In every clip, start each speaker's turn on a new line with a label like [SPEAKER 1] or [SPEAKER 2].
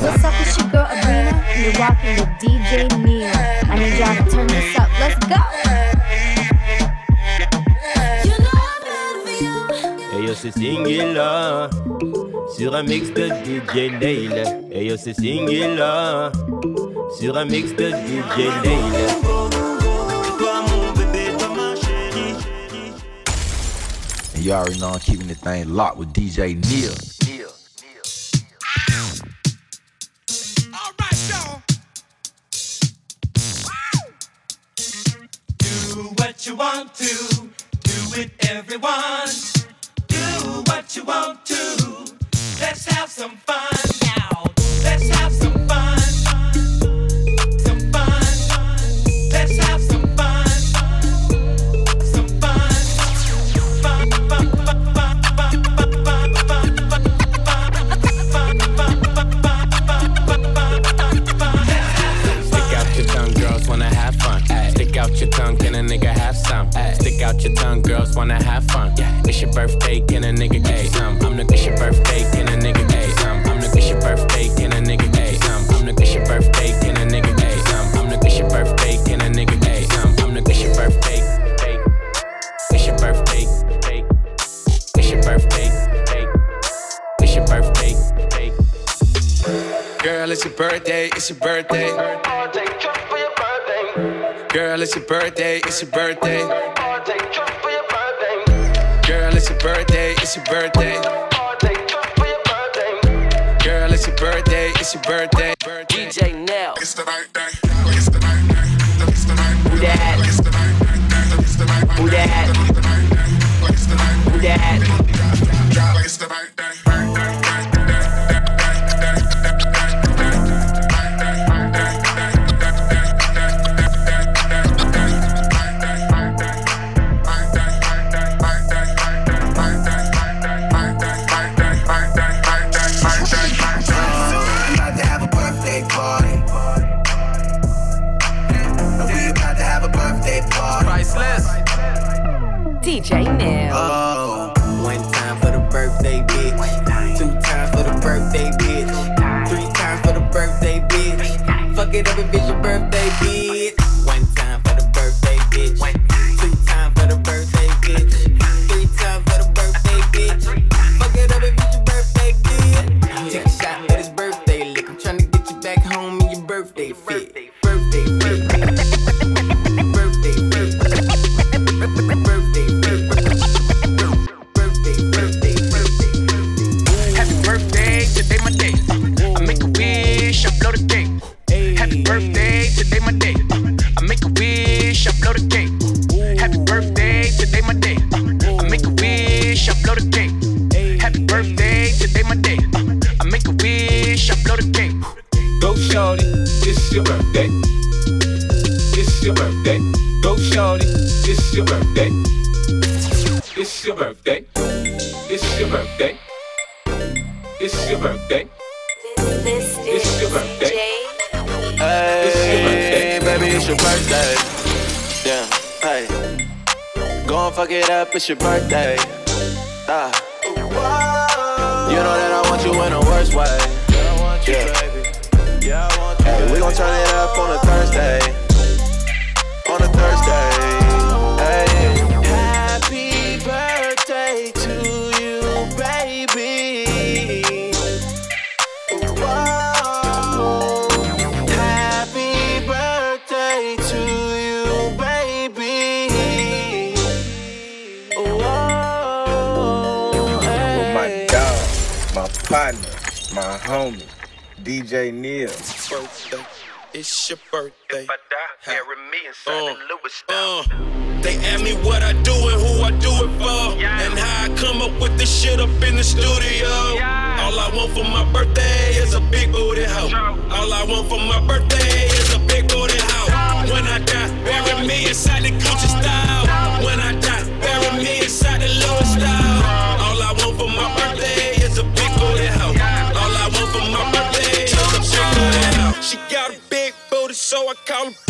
[SPEAKER 1] What's up, it's your girl Abrina, you're rocking with DJ Neil. I need y'all to turn this up. Let's go.
[SPEAKER 2] Hey yo c'est Singila Sur un mix de DJ Nail Hey yo c'est Singila Sur un mix de DJ Nail
[SPEAKER 3] And you already know I'm keeping the thing locked with DJ Neil.
[SPEAKER 4] Want to, do it everyone. Do what you want to. Let's have some fun
[SPEAKER 5] girls wanna have fun. It's your birthday, can a nigga get some? I'm the it's your birthday, can a nigga get some? I'm the it's your birthday, can a nigga get some? I'm the it's your birthday, can a nigga get some? I'm the it's your birthday, can a nigga get some? I'm the it's your birthday, it's your birthday, it's your birthday, it's your birthday.
[SPEAKER 6] Girl, it's your birthday, it's your birthday. Girl, it's your birthday, it's your birthday. Girl, it's your birthday, it's your birthday. Girl, it's your birthday, it's your birthday.
[SPEAKER 7] DJ Nell.
[SPEAKER 6] It's the birthday. It's the birthday. It's the birthday.
[SPEAKER 7] Who that?
[SPEAKER 6] It's the birthday.
[SPEAKER 7] Who that? Who that?
[SPEAKER 6] It's the
[SPEAKER 8] want
[SPEAKER 6] for my birthday is a big booty
[SPEAKER 9] house. When I die, bury me inside the Gucci style. When I die, bury me inside the Louis style. All I want for my birthday is a big booty house. All I want for my birthday is a big booty house. She got a big booty, so I call her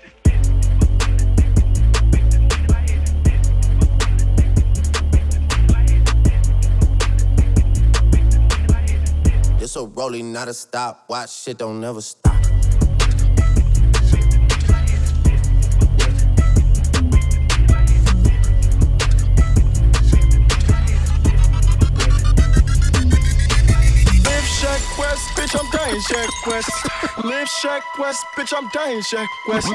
[SPEAKER 10] This a rolling, not a stop. Watch shit don't never stop.
[SPEAKER 11] Bitch, I'm dying Shack West. Live Shack West, bitch, I'm dying Shack West.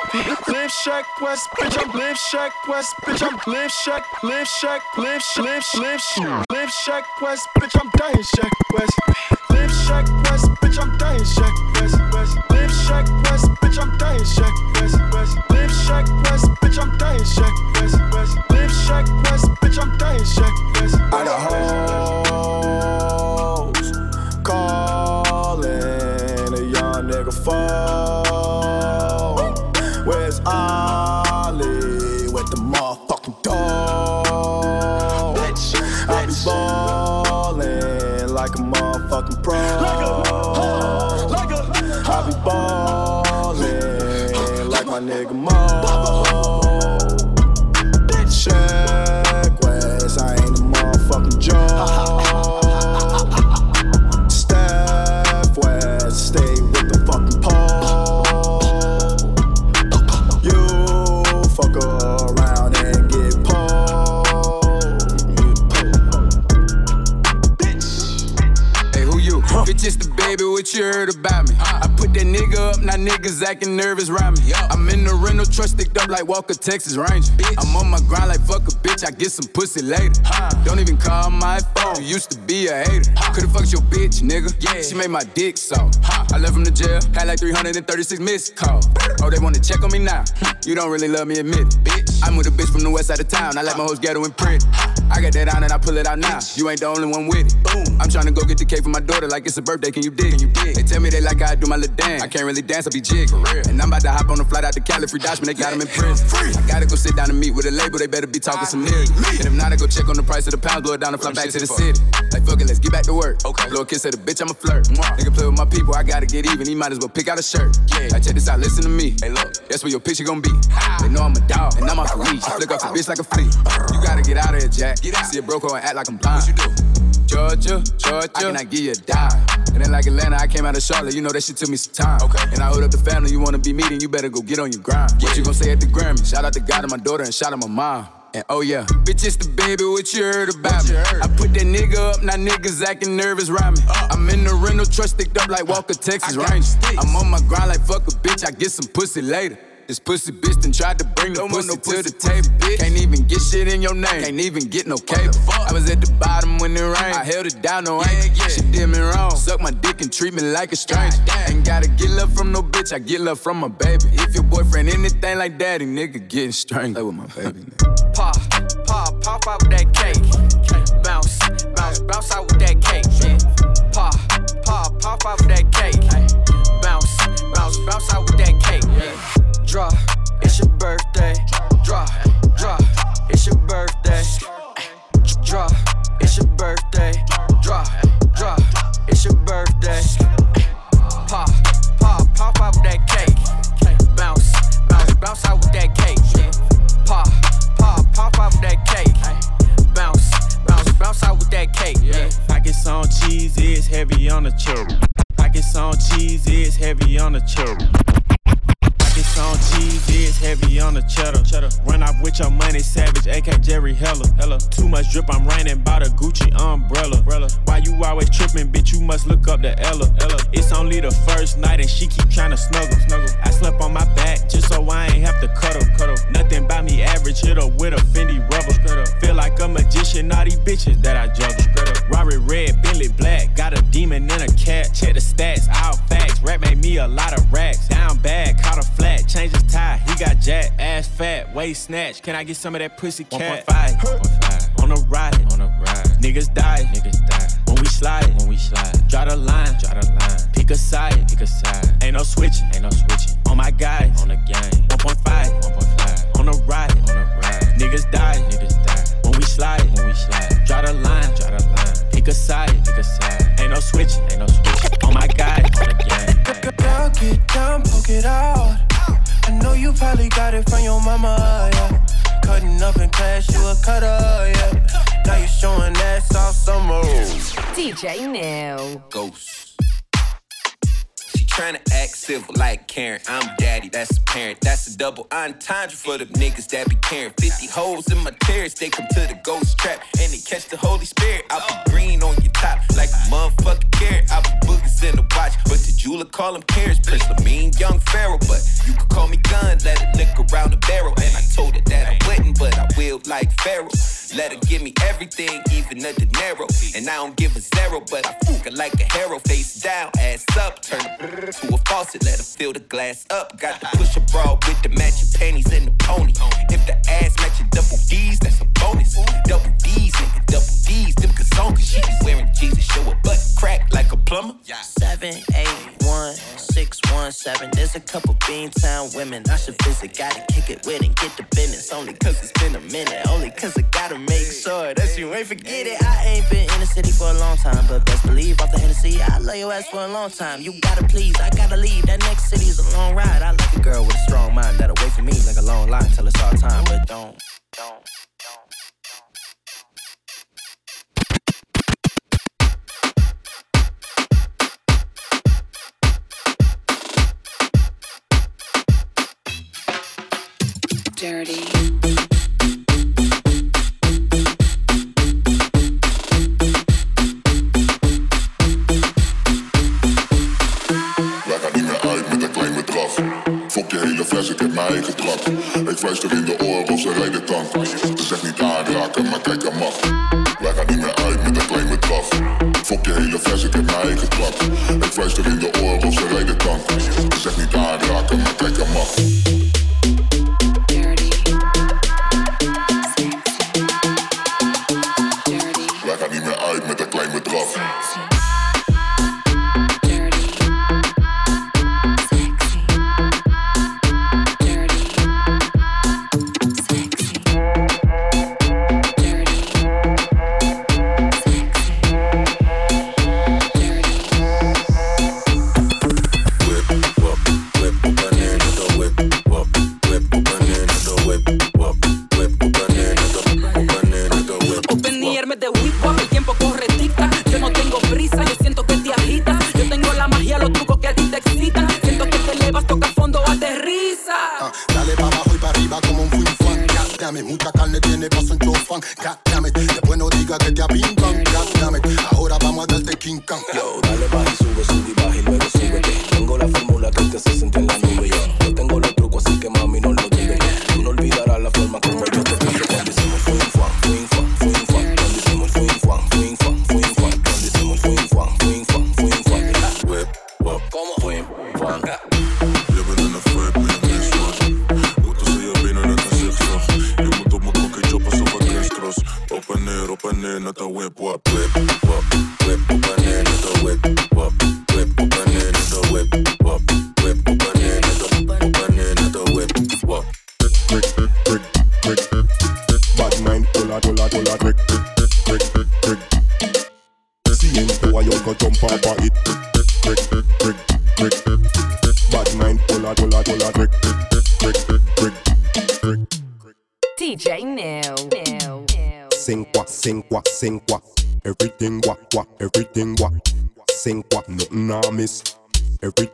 [SPEAKER 11] Live Shack West, bitch, I'm live Shack West, bitch, I'm live Shack, live Shack, live live live live Shack West, bitch, I'm dying Shack West. Live Shack West, bitch, I'm dying Shack West. West. Live Shack West, bitch, I'm dying Shack West. West. Live Shack West, bitch, I'm dying Shack West. West. Live Shack West, bitch, I'm dying Shack
[SPEAKER 12] niggas acting nervous around me. I'm in the rental truck sticked up like Walker, Texas Ranger. I'm on my grind like fuck a bitch, I get some pussy later. Don't even call my phone, you used to be a hater. Could've fucked your bitch, nigga. Yeah, she made my dick so. I left from the jail, had like 336 missed calls. Oh, they wanna check on me now? Hmm. You don't really love me, admit it. Bitch, I'm with a bitch from the west side of town, I like my hoes ghetto and pretty. I got that on and I pull it out now. You ain't the only one with it. Boom. I'm tryna go get the cake for my daughter like it's a birthday. Can you dig? Can you dig? They tell me they like how I do my little dance. I can't really dance, I be jig. For real. And I'm about to hop on the flight out to Cali, free they got him in prison. I gotta go sit down and meet with a label, they better be talking some million. And if not, I go check on the price of the pound, blow it down and fly back to the city. Like fuck it, let's get back to work. Okay. A kiss at the bitch, I'm a flirt. Nigga play with my people, I gotta get even. He might as well pick out a shirt. Yeah. I check this out, listen to me. Hey look, that's where your picture gon' be. They know I'm a dog, and I'm off the leash. I flick off the bitch like a flea. Uh. You gotta get out of here, Jack. Get out. See a broke and act like I'm blind. What you do? Georgia, Georgia, I cannot give you a dime. And then like Atlanta, I came out of Charlotte, you know that shit took me some time. Okay. And I hold up the family, you wanna be meeting, you better go get on your grind. What you gon' say at the Grammy? Shout out to God and my daughter and shout out my mom. And oh yeah, bitch, it's the baby, what you heard about me? I put that nigga up, now niggas acting nervous around me. Uh. I'm in the rental truck sticked up like uh. Walker, Texas Ranger. I'm on my grind like fuck a bitch, I get some pussy later. This pussy bitch done tried to bring the pussy, to the table. Bitch. Can't even get shit in your name. Can't even get no cable. I was at the bottom when it rained. I held it down, no ain't. She did me wrong. Suck my dick and treat me like a stranger. Ain't gotta get love from no bitch. I get love from my baby. If your boyfriend anything like daddy, nigga getting strangled. Play with my baby. Nigga.
[SPEAKER 13] Pop, pop, pop out with that cake.
[SPEAKER 14] The. Pockets on cheese, it's heavy on the cheddar. cheddar. Run off with your money, savage, AK Jerry Heller. Hella. Too much drip, I'm raining by the Gucci umbrella. umbrella. Why you always tripping, bitch? You must look up to Ella. Ella. It's only the first night and she keep trying to snuggle. snuggle. I slept on my back just so I ain't have to cuddle. cuddle. Nothing about me average, hit her with a Fendi rubber. Like a magician, all these bitches that I juggle. Rory red, Bentley black, got a demon in a cat. Check the stats, all facts. Rap made me a lot of racks. Down bad, caught a flat, change his tie. He got jack, ass fat, waist snatch. Can I get some of that pussy cat? 1.5 on a ride, on a ride. Niggas die, niggas die. When we slide, when we slide. Draw the line, draw the line. Pick a side, pick a side. Ain't no switching, ain't no switching. On my guys, on the gang. 1.5, 1.5 on a ride, on a ride. Niggas die, niggas die. When we slide, when we slide. Draw the line, draw the line. Pick a side, pick a side. Ain't no switching, ain't no switching. On my God. on the gang.
[SPEAKER 15] Girl, get down, poke it out. I know you probably got it from your mama, yeah. Cutting up in class, you a cutter, yeah. Now you showing ass all summer.
[SPEAKER 16] DJ Neil.
[SPEAKER 17] Ghost. She tryna act civil like Karen. I'm daddy, that's a parent. That's a double entendre for the niggas that be caring. 50 holes in my tears, they come to the ghost trap. And they catch the Holy Spirit. I put green on your top like a motherfucking carrot. I put boogers in the watch, but the jeweler call him carrots. Prince mean young Pharaoh, but you could call me gun. Let it lick around the barrel. And I told her that I wouldn't, but I will like Pharaoh. Let her give me everything, even a dinero. And I don't give a zero, but I fuck her like a hero. Face down, ass up, turn to a faucet, let her fill the glass up. Got to push a bra with the matching panties and the pony. If the ass matching double D's, that's a bonus. Double D's, nigga, double D's, them kazongas. She be wearing Jesus, show her butt crack like a plumber. Yeah.
[SPEAKER 18] Seven, eight, one, six, one, seven. There's a couple Beantown women I should visit. Gotta kick it with and get the business. Only cause it's been a minute. Only cause I gotta make sure that you ain't forget it. I ain't been in the city for a long time, but best believe off the Hennessy, I love your ass for a long time. You gotta please, I gotta leave. That next city's a long ride. I like a girl with a strong mind that'll wait for me like a long line till it's all time. But don't, don't.
[SPEAKER 19] Dirty.
[SPEAKER 20] Ik heb mijn eigen trap. Ik fluister in de oren of ze rijden tank. Ze zegt niet aanraken, maar kijk aan mag. Wij gaan niet meer uit met een klein bedrag. Fok je hele fles, ik heb mijn eigen trap. Ik fluister in de oren of ze rijden tank. Ze zegt niet aanraken, maar kijk aan mag.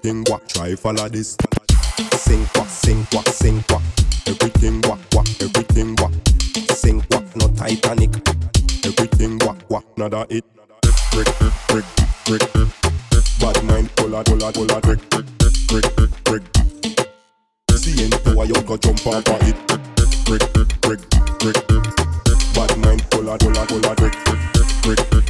[SPEAKER 21] Everything what, try follow this. Sing what, sing what, sing what. Everything what, what, everything what. Sing what, no Titanic. Everything what, what, nada it. Brick, brick, brick, brick. Bad mind, pull a, pull a, pull a, brick, brick, brick, brick. Seeing power, you go jump of it. Brick, brick, brick, brick. Bad mind, pull a, pull a, pull a, brick, brick, brick.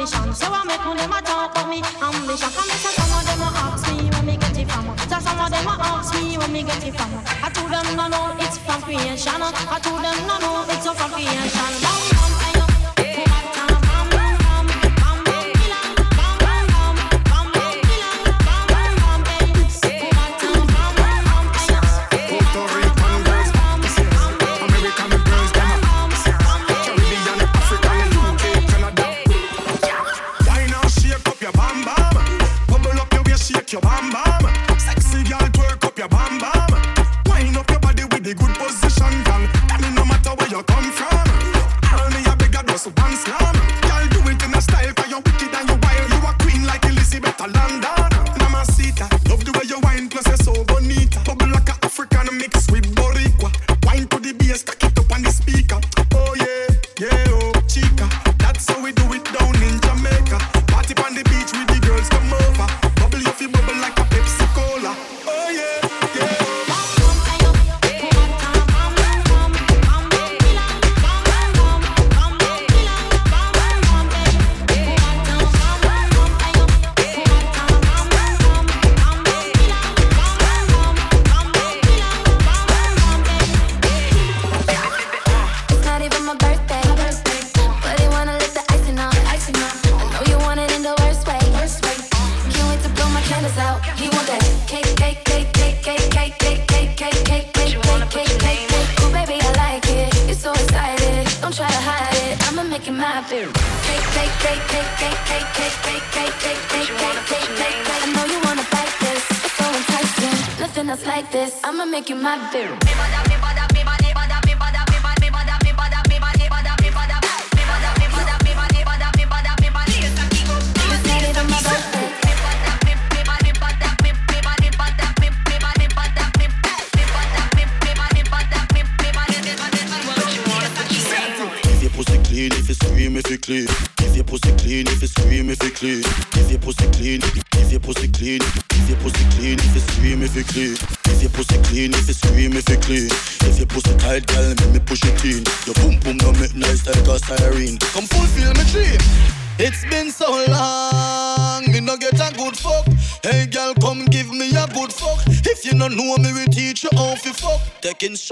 [SPEAKER 22] Ambition, so I make them a talk about me ambition. Come say some of them ask me where me get it from. So some of them ask me where me get it from. I told them no no, it's from creation. I told them no no, it's from creation.
[SPEAKER 23] Shake your bam bam. Sexy girl, twerk up your bam bam. Wine up your body with the good position,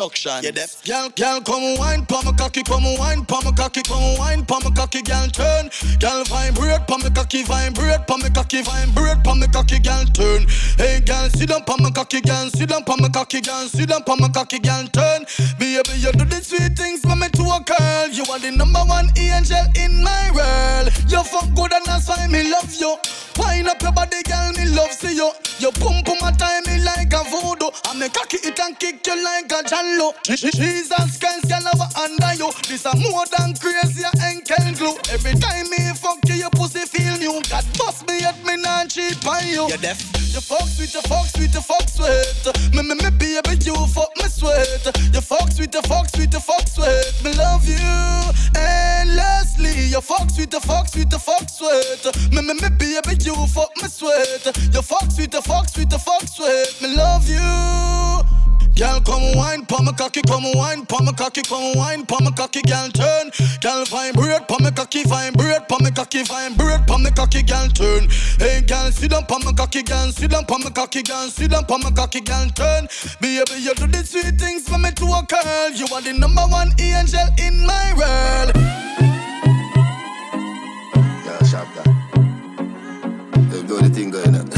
[SPEAKER 24] Take instruction. Yeah, deaf. Girl, girl, come wine, pa my cocky, come wine, pa my cocky, come wine, pa my cocky, girl, turn. Girl, vibrate, pa my cocky, vibrate, pa my cocky, vibrate, pa my cocky, girl, turn. Hey girl, sit down, pa my cocky, girl, sit down, pa my cocky, girl, sit down, pa my cocky, girl, turn. Baby, you do the sweet things me to a girl. You are the number one angel in my world. You fuck good and that's why me love you. Wind up your body, girl, me love see you. You pump pum a time me cocky it and kick you like a jallo. Jesus Christ, girl, I will under you. This a more than crazy a enkel glue. Every time me fuck you, your pussy feel new. God bust me at me not cheat on you. You deaf. You fuck sweet, you fuck sweet, you fuck sweet. Me me me baby, you fuck me sweat. You fuck sweet, you fuck sweet, you fuck sweat. Me love you endlessly. You fuck sweet, you fuck sweet, you fuck sweat. Me me me baby, you fuck me sweat. You fuck sweet, you fuck sweet, you fuck sweat. Me love you. Girl, come wine, pa my cocky, come wine, pa my cocky, come wine, pa my cocky, girl turn. Girl vibrate, pa my cocky, vibrate, pa my cocky, vibrate, pa my cocky, girl turn. Hey, girl, sit down, pa my cocky, girl, sit down, pa my cocky, girl, sit down, pa my cocky, girl turn. Baby, you do the sweet things for me to a girl. You are the number one angel in my world.
[SPEAKER 25] Yeah, sharp that. They do the thing going on.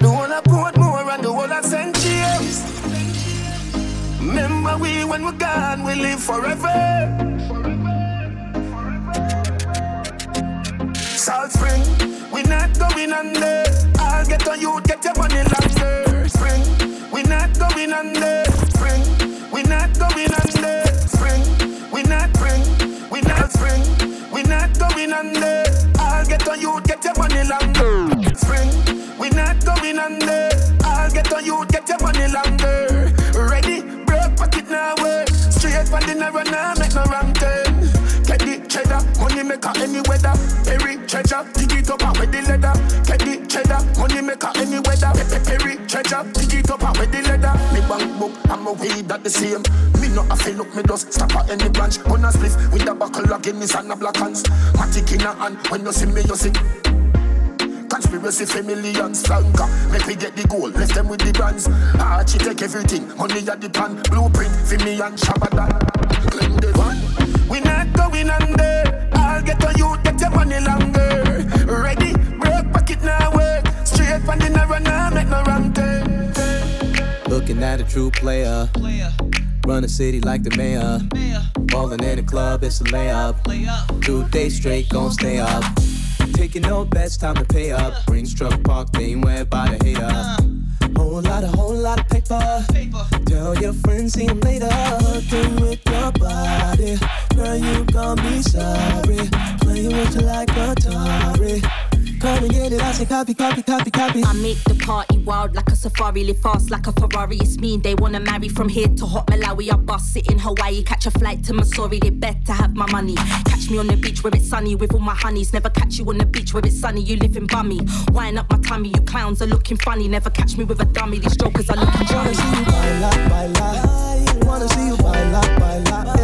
[SPEAKER 26] The one I put more We when we're gone, we live forever. Salt Spring, we not going under. I'll get on you, get your money longer. Spring, we not going under. Spring, we not going under. Spring, we not spring, we not spring, we not going under. I'll get on you, get your money longer. Spring, we not going under. I'll get on you, get your money longer. Work. Straight from the narrow now, make no wrong turn. Get the cheddar, money maker any weather. Perry treasure, dig it up and with the leather. Get the cheddar, money maker any weather. Perry treasure, dig it up and with the leather. Me bank book, I'm a weed that the same. Me not a feel look, me just stop at any branch. On a spliff with a buckle of Guinness and a black hands. Matic in a hand, when you see me, you see. Conspiracy for millions flanker. Make we get the gold, left them with the brands. Archie take everything, money at the pan. Blueprint for me and Shabadan. Claim the one. We not going under. I'll get on you, get your money longer. Ready, broke pocket now work. Straight from the narrow now, make no wrong turn.
[SPEAKER 27] Looking at a true player. Run the city like the mayor. Ballin' in the club, it's a layup. Two days straight, gon' stay up. Taking no bets, time to pay up. Bring truck park, being wet by the hater. Whole lot, a whole lot of paper. Tell your friends, see 'em later. Hooking with your body. Girl, you gon' be sorry. Playing with you like Atari. Come and get it, I say copy, copy, copy, copy.
[SPEAKER 28] I make the party wild like a safari, live fast like a Ferrari. It's me, they wanna marry from here to Hot Malawi. I bust it in Hawaii, catch a flight to Missouri. They better have my money. Catch me on the beach where it's sunny with all my honeys. Never catch you on the beach where it's sunny. You live in bummy. Wine up my tummy, you clowns are looking funny. Never catch me with a dummy. These jokers are looking
[SPEAKER 27] Wanna see you baila, baila. Wanna see you baila, baila.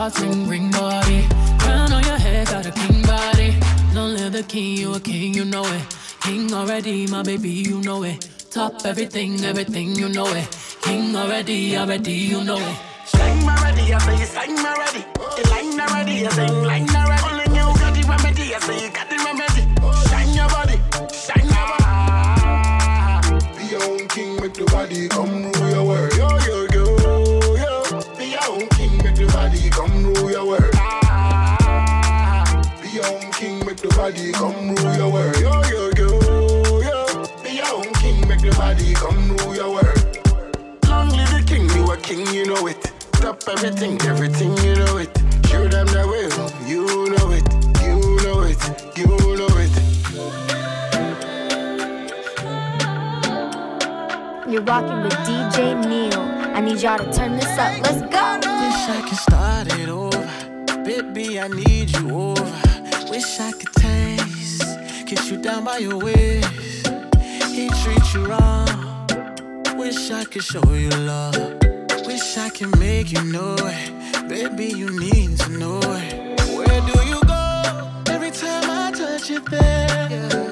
[SPEAKER 27] Hearts ring, ring body. Crown on your head, got a king body. Long live the king, you a king, you know it. King already, my baby, you know it. Top everything, everything, you know it. King already, already, you know it.
[SPEAKER 29] Sing already, I say sing already. The line already, I sing line already. Only you got the remedy, I say you got the remedy. Shine your body, shine your body.
[SPEAKER 20] Be your own king, make the body come rule your world. Rule your world. Ah, be your own king, make the body come rule your world. Yo, yo, yo, yo. Be your own king, make the body come rule your world.
[SPEAKER 29] Long live the king, you a king, you know it. Top everything, everything, you know it. Show them the way, you know it, you know it, you know it.
[SPEAKER 30] You're rocking with DJ Neil. I need y'all to turn this up. Let's go.
[SPEAKER 13] Wish I could start it over. Baby, I need you over. Wish I could taste. Kiss you down by your waist. He treats you wrong. Wish I could show you love. Wish I could make you know it. Baby, you need to know it. Where do you go? Every time I touch it there.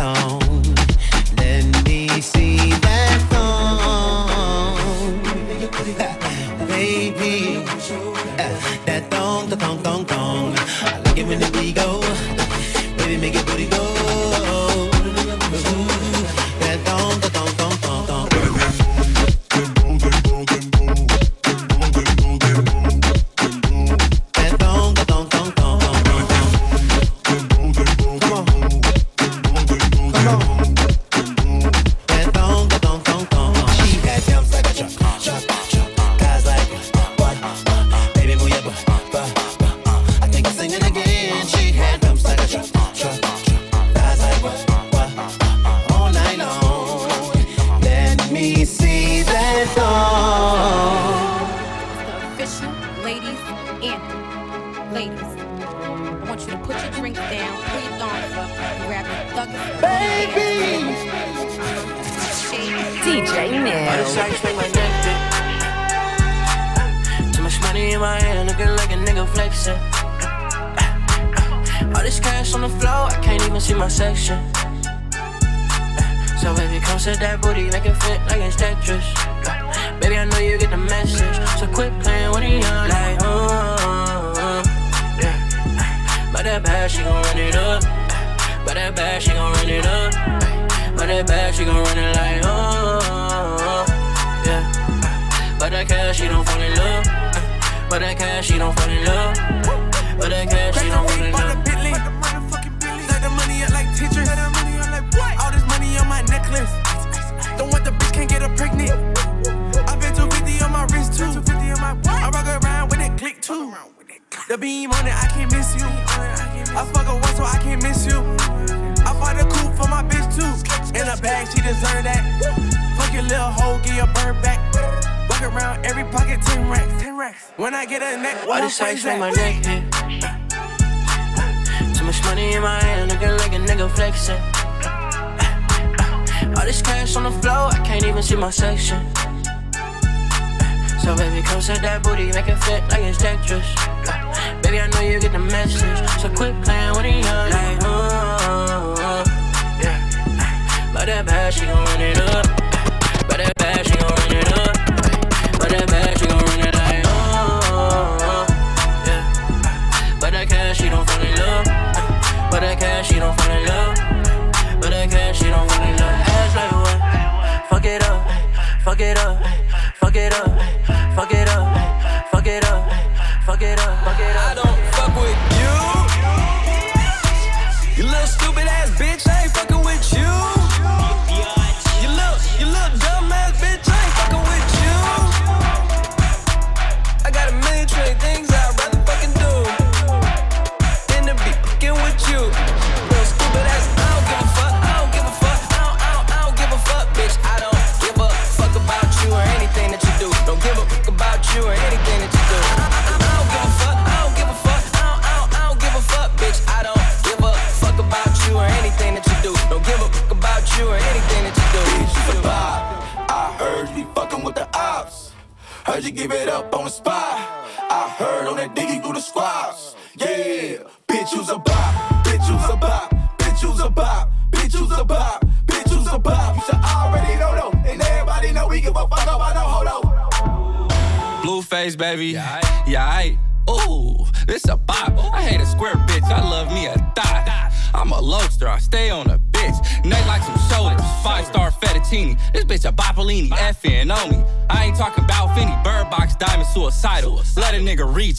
[SPEAKER 13] baby.
[SPEAKER 18] Uh, that thong, the thong, thong, thong. I like it when the beat go. But that she gon' run it up. But that she gon' run it up. But that she gon' run it. Oh, oh, oh, but that cash, she don't fall in love. But that cash, she don't fall in love. But that cash, she don't fall in love. Ass like what? Fuck it up. Fuck it up. Fuck it up.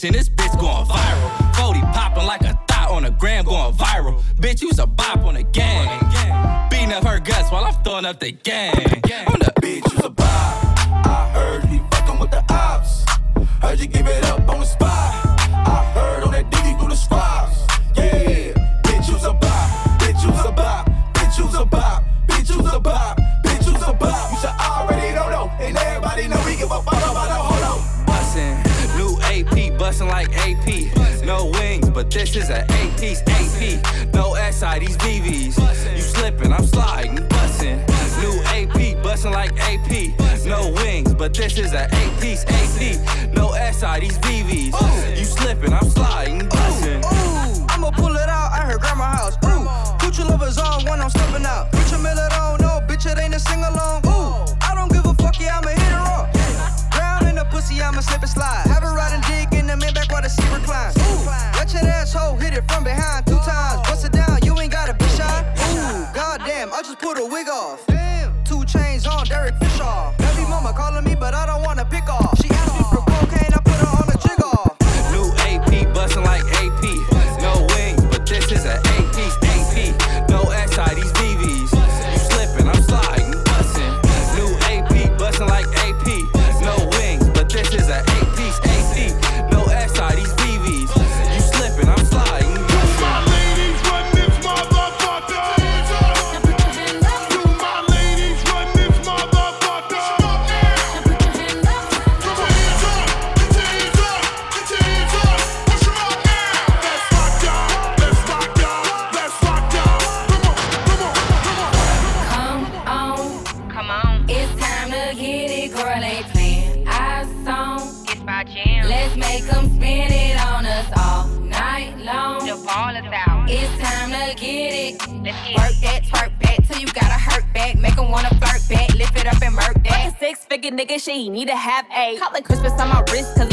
[SPEAKER 31] bitch,
[SPEAKER 32] and
[SPEAKER 12] this bitch going viral. 40 popping like a thot on a gram going viral. Bitch, use a bop on a gang. Beating up her guts while I'm throwing up the gang. Caught like
[SPEAKER 26] Christmas on my wrist, cause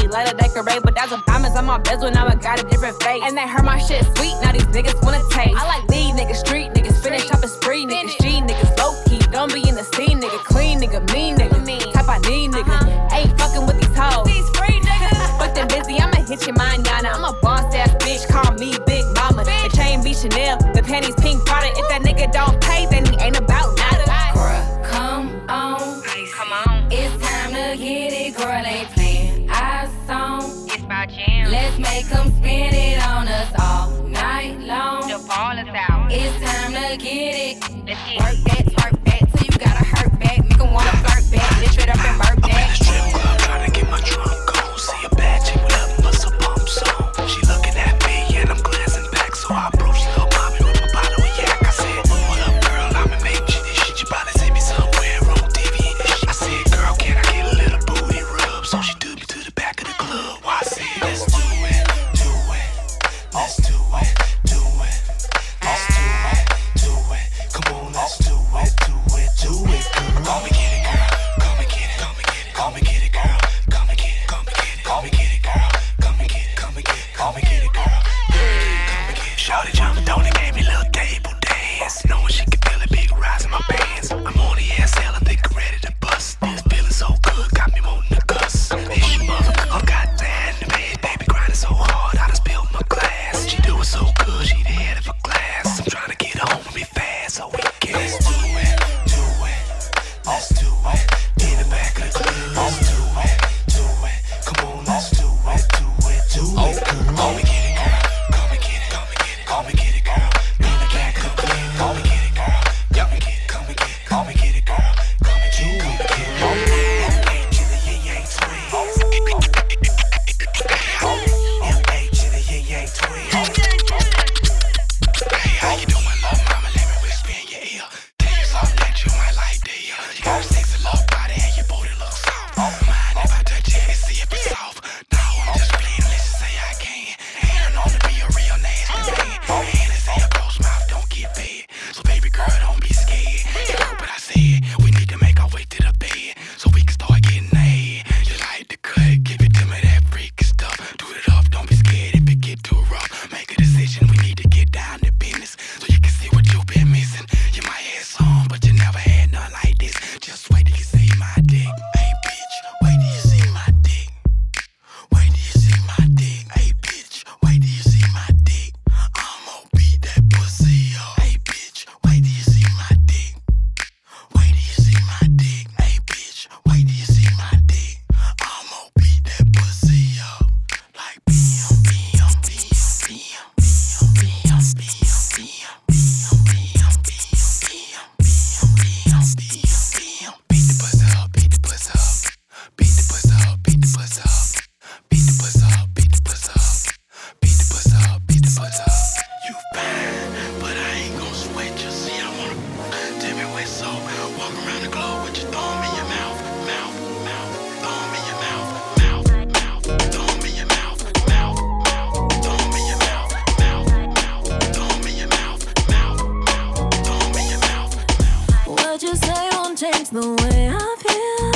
[SPEAKER 26] likes the
[SPEAKER 33] way I feel.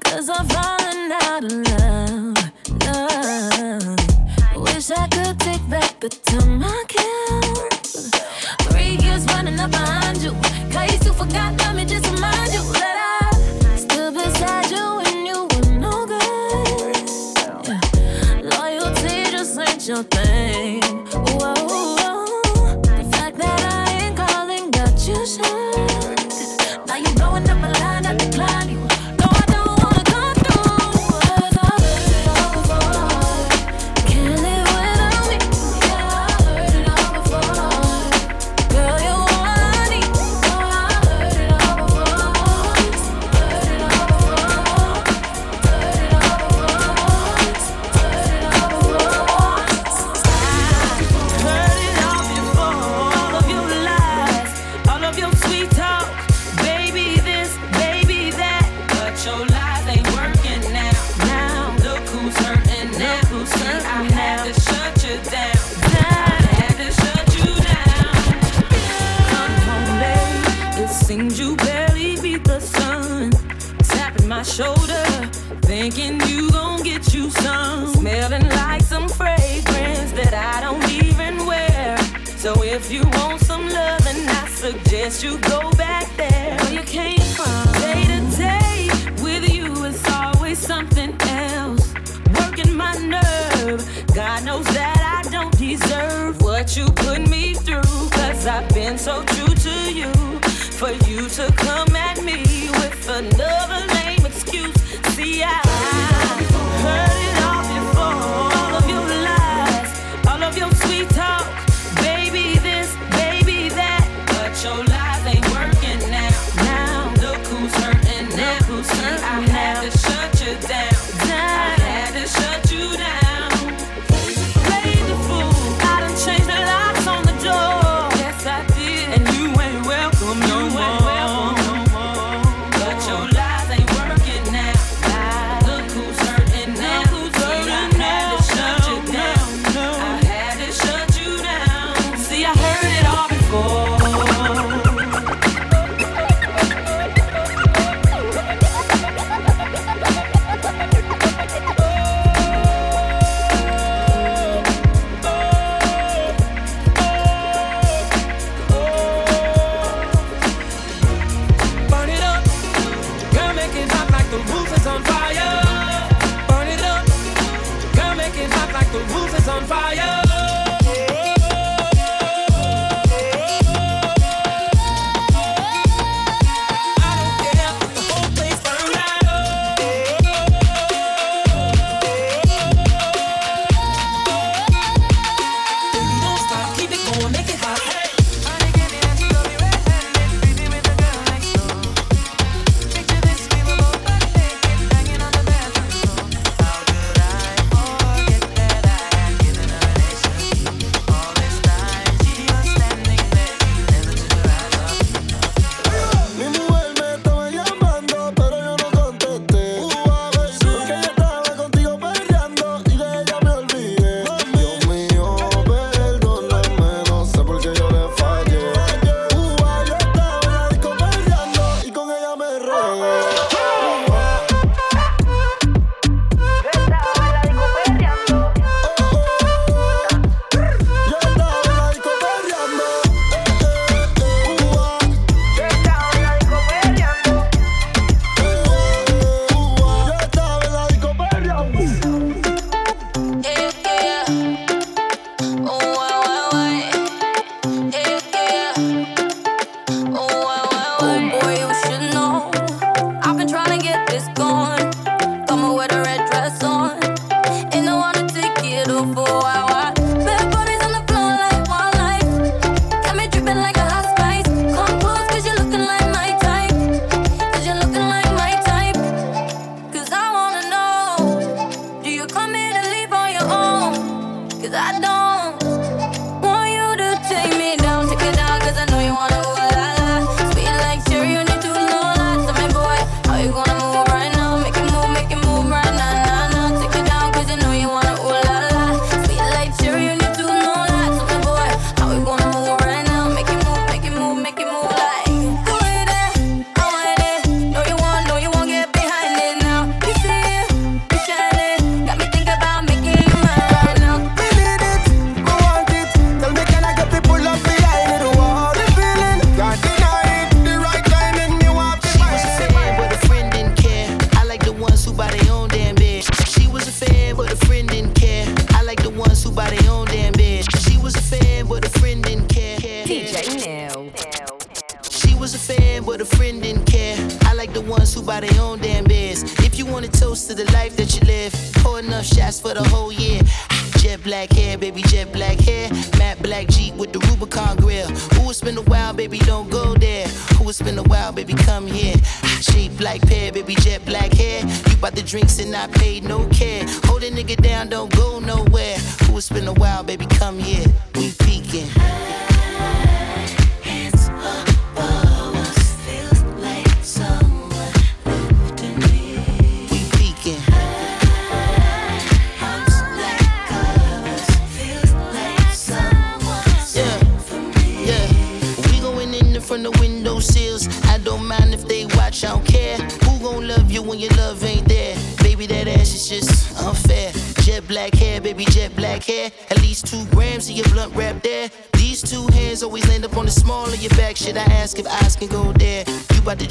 [SPEAKER 33] Cause I'm falling out of love, love. Wish I could take back the time I killed. Three years running up behind you. Cause you forgot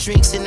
[SPEAKER 34] drinks in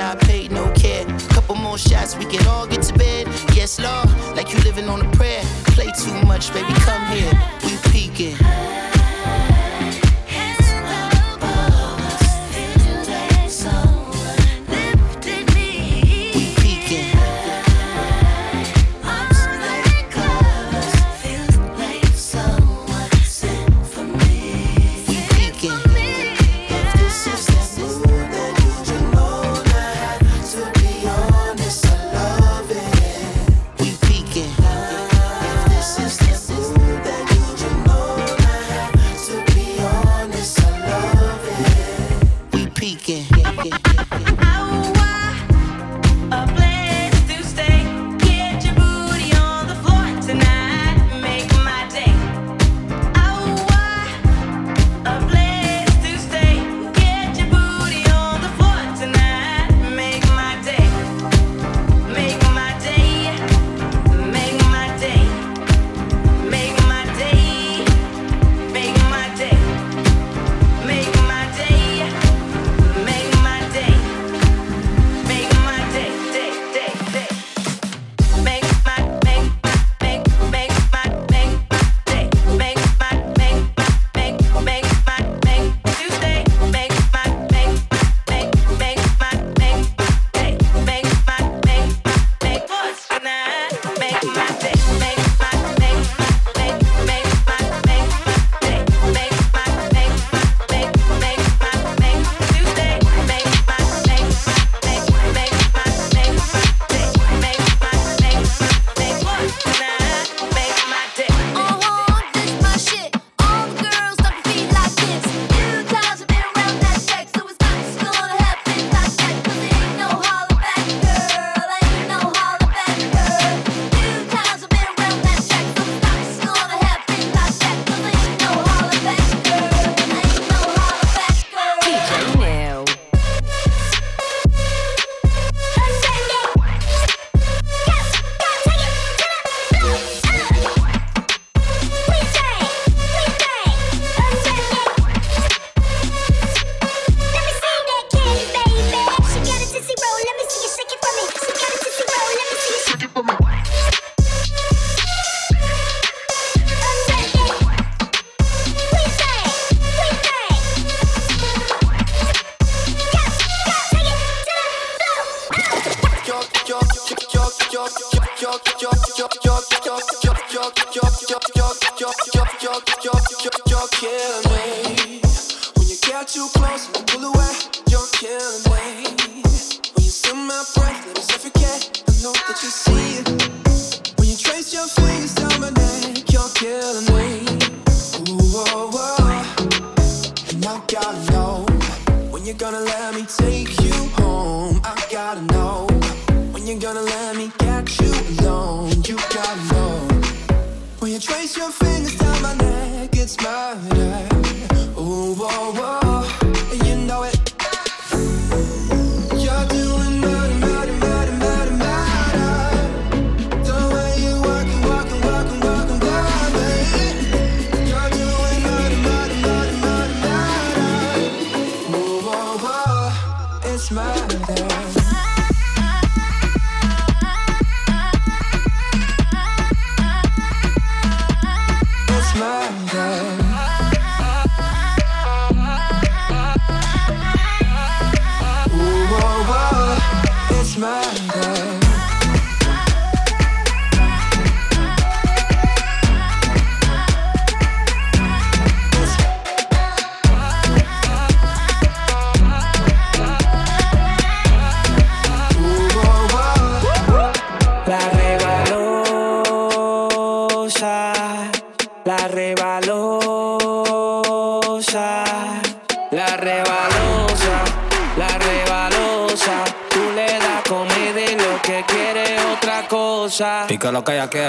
[SPEAKER 35] lo que ella quiere.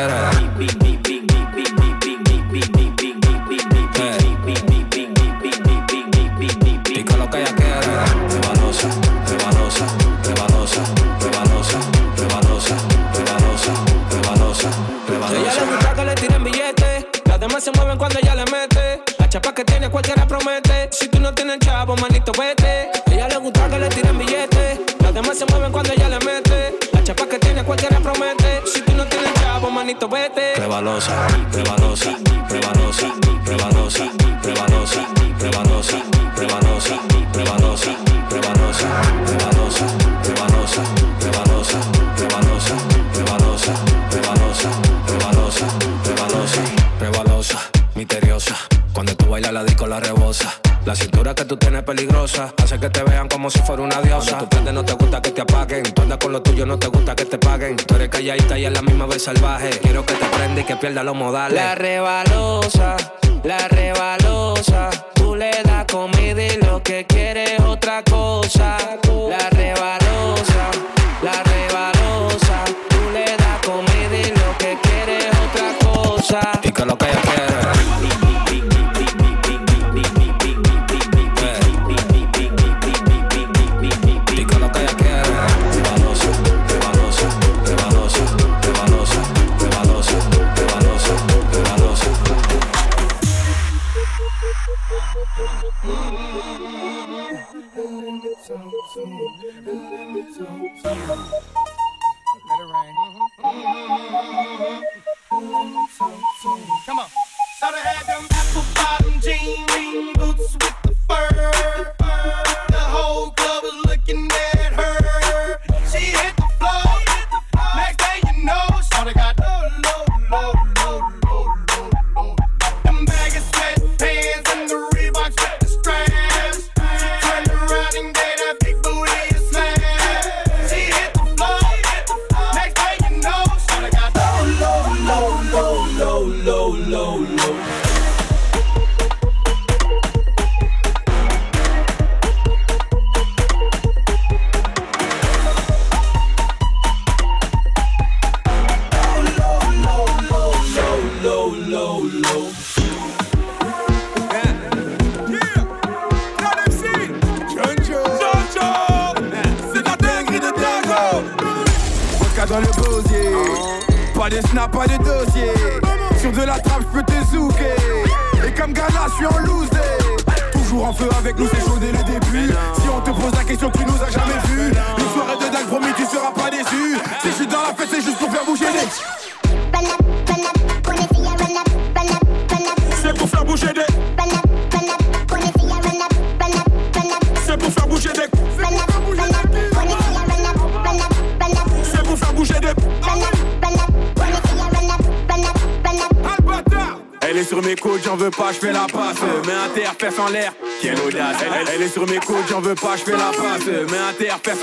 [SPEAKER 35] los modales.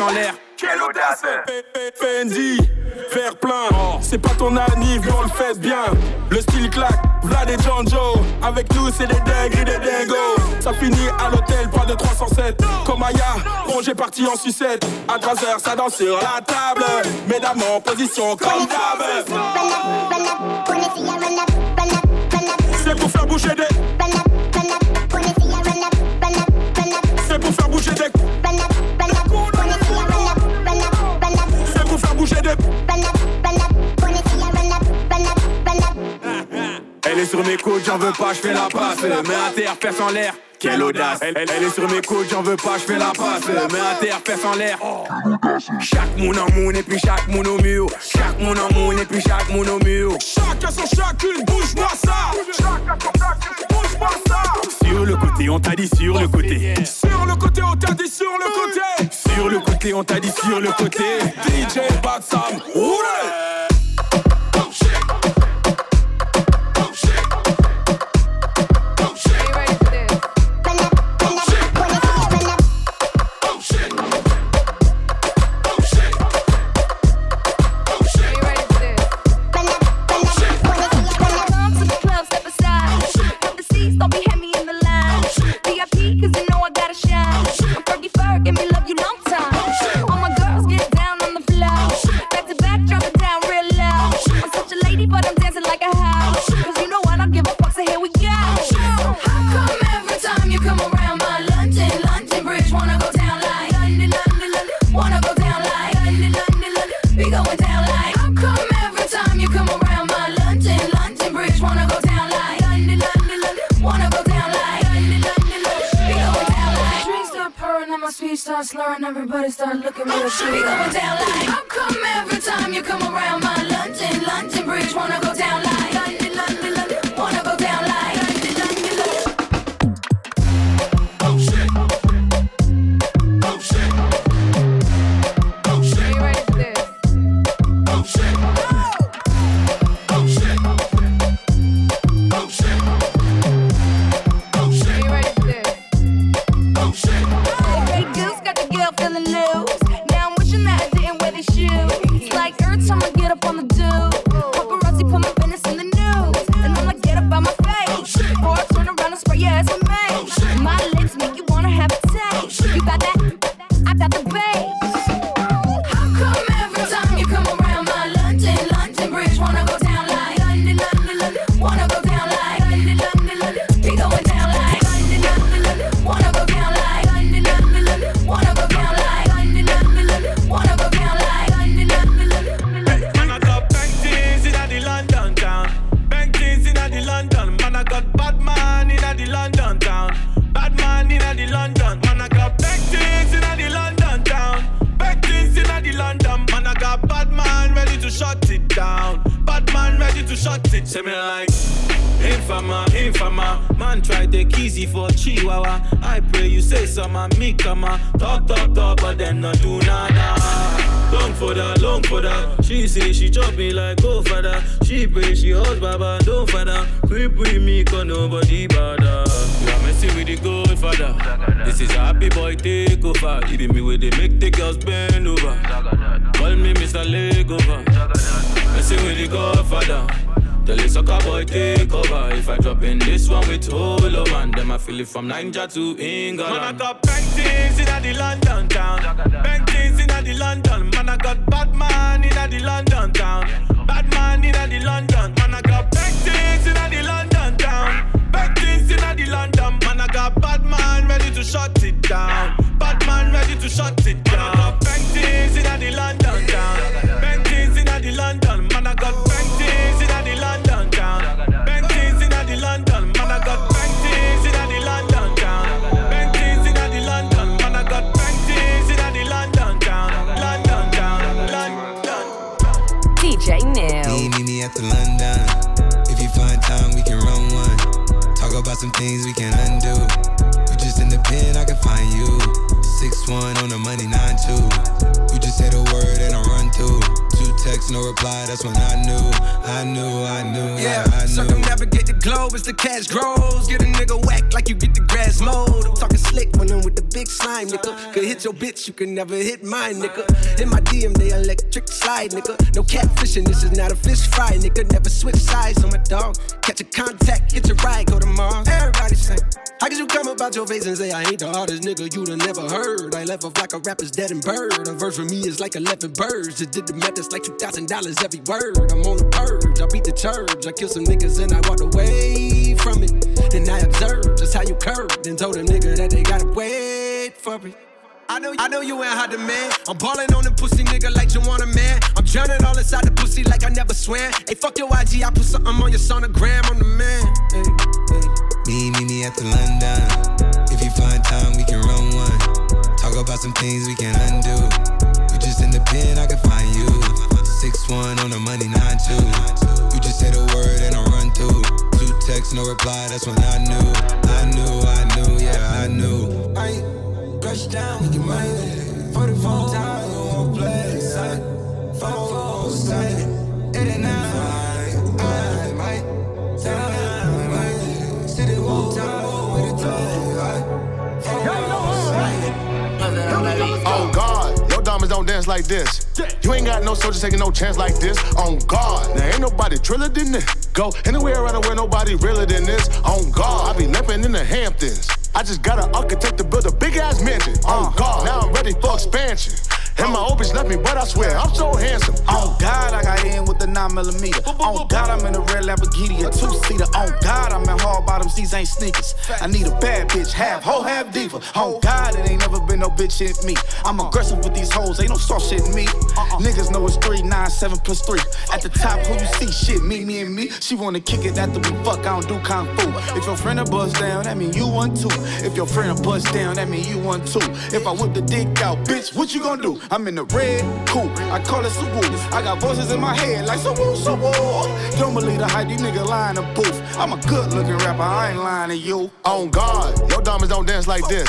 [SPEAKER 23] en l'air. Quelle audace Fendi, faire plein. C'est pas ton anniv, mais on le fait bien. Le style claque, Vlad et Joe Avec nous, c'est des dingues et des dingos. Ça finit à l'hôtel, pas de 307. Comme Aya, j'ai parti en sucette. À 13h, ça danse sur la table. Mesdames en position comme table. j'en veux pas, je fais la passe. mets à terre, perce en l'air, quelle audace. Elle, elle, elle, est sur mes côtes, j'en veux pas, je fais la passe. mets à terre, perce en l'air. Oh. Chaque moon en moon et puis chaque moon au mur. Chaque moon en moon et puis chaque moon au mur. Chacun son chacune, bouge-moi ça. Chacun son chacune, bouge-moi ça. Sur le côté, on t'a dit sur le côté. Sur le côté, on t'a dit sur le côté. Sur le côté, on t'a dit sur le côté. DJ Batsam,
[SPEAKER 36] roule. Everybody start looking real shit.
[SPEAKER 1] We going down like I'm come every time you come around my London,
[SPEAKER 36] and
[SPEAKER 1] come
[SPEAKER 14] a talk, talk, talk, but then not do nada. Long for that, long for that. She say she chop me like go for that. She pray she hot baba, don't that. Creep with me, cause nobody bother. You are messing with the godfather. This is a happy boy take over. Even me with the make the girls bend over. Call me Mr. Legover. Messing with the godfather. Tell the soccer boy take over. If I drop in this one with Holo man, then I feel it from Niger to England. Man, I things in the London town. Things in the London. Man, I got bad man in the London town. Bad man in the London. Man, I got things in the London town. Things in the London. Man, I got bad man ready to shut it down. Bad man ready to shut it down. In the London town. In the London. Man, I got in the London town.
[SPEAKER 37] At the London. If you find time, we can run one. Talk about some things we can undo. You just in the pen, I can find you. Six one on the money, nine two. You just say the word Two texts, no reply. That's when I knew, I knew, I knew,
[SPEAKER 38] Yeah,
[SPEAKER 37] I, I knew.
[SPEAKER 38] circumnavigate the globe as the cash grows. Get a nigga whack like you get the grass mowed. I'm talking slick when I'm with the big slime, nigga. Could hit your bitch, you can never hit mine, nigga. In my DM, they electric slide, nigga. No catfishing, this is not a fish fry, nigga. Never switch sides on my dog. Catch a contact, get your ride, go to Mars. Everybody say, How could you come about your face and say I ain't the hardest nigga you'd have never heard? I left off like a rapper's dead and bird. A verse for me is like 11 birds. Just did the math, it's like $2,000 every word. I'm on the purge, I beat the church. I kill some niggas and I walked away from it. Then I observed just how you curved and told them nigga that they gotta wait for it. I know, I know you ain't hard hot man. I'm ballin' on the pussy nigga like you want a man. I'm drowning all inside the pussy like I never swam. Hey, fuck your IG, I put something on your sonogram. I'm the man. Hey, hey.
[SPEAKER 37] Me, meet me at the London. If you find time, we can run one. Talk about some things we can undo. You just in the pen, I can find you. Six one on the money, nine two. You just say the word and I run through. Two texts, no reply. That's when I knew, I knew, I knew, yeah, I knew.
[SPEAKER 38] I brush down with your mind. 44 time, you won't play. Phone, phone, sight. 89, I
[SPEAKER 39] dance like this. You ain't got no soldiers taking no chance like this. On God, now ain't nobody triller than this. Go anywhere around the world, nobody realer than this. On God, I be limping in the Hamptons. I just got an architect to build a big ass mansion. On uh-huh. God, now I'm ready for expansion. And my old bitch left me, but I swear I'm so handsome.
[SPEAKER 40] On God, I got in with the 9 millimeter. On oh, God, I'm in a red Lamborghini, a two seater. On oh, God, I'm in hard bottoms, these ain't sneakers. I need a bad bitch, half hoe, half diva. On God, it ain't never been no bitch in me. I'm uh-uh. aggressive with these hoes, ain't no soft shit in me. Uh-uh. Niggas know it's 3, 9, 7 plus 3. At the top, who you see? Shit, me, me, and me. She wanna kick it after we fuck, I don't do kung fu. If your friend a bust down, that mean you want too. If your friend a bust down, that mean you want too. If I whip the dick out, bitch, what you gonna do? I'm in the red coupe, I call it Subaru. I got voices in my head like Subaru, Subaru. Don't believe the hype, these niggas lying in the booth. I'm a good looking rapper, I ain't lying to you.
[SPEAKER 39] On God, your diamonds don't dance like this.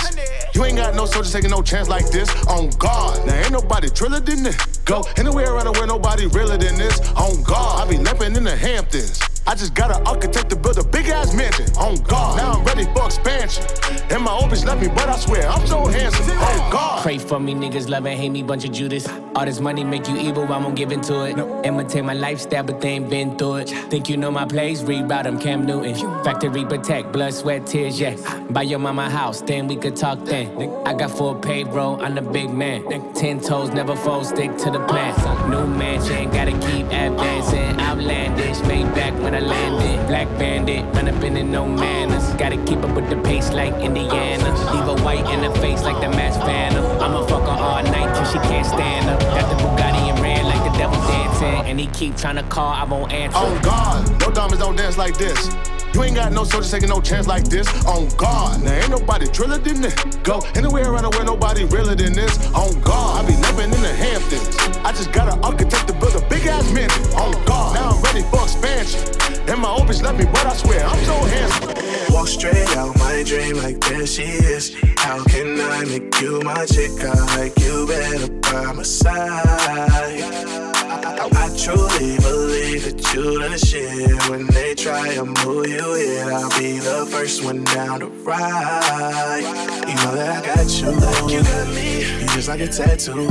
[SPEAKER 39] You ain't got no soldiers taking no chance like this. On God, now ain't nobody triller than this. Go anywhere around the world, nobody realer than this. On God, I be limping in the Hamptons. I just got an architect to build a big ass mansion. On God, now I'm ready for expansion. And my old bitch left me, but I swear I'm so handsome. On God.
[SPEAKER 41] Pray for me, niggas love and hate me, bunch of Judas. All this money make you evil, I won't give into it. Imitate my lifestyle, but they ain't been through it. Think you know my plays, reroute them, Cam Newton. Factory protect, blood, sweat, tears, yeah. Buy your mama house, then we could talk then. I got full payroll, I'm the big man. Ten toes, never fold, stick to the plan. New mansion, gotta keep advancing. Outlandish, made back when I landed. Black bandit, run up in it, no manners. Gotta keep up with the pace like Indiana. Leave a white in the face like the masked phantom. I'ma fuck her all night till she can't stand up. Got the Bugatti in red like the devil dancing. And he keep trying to call, I won't answer.
[SPEAKER 39] Oh God, no diamonds don't dance like this. You ain't got no soldiers taking no chance like this. On God, now ain't nobody driller than this. Go anywhere around the world, nobody realer than this. On God, I be living in the Hamptons. I just got an architect to build a big ass mansion. On God, now I'm ready for expansion. And my bitch left me, but I swear I'm so handsome.
[SPEAKER 26] Walk straight out my dream like there she is. How can I make you my chick? I like you better by my side. I truly believe that you the shit. When they try to move you in, I'll be the first one down to ride. You know that I got you. Like you got me. You just like a tattoo. You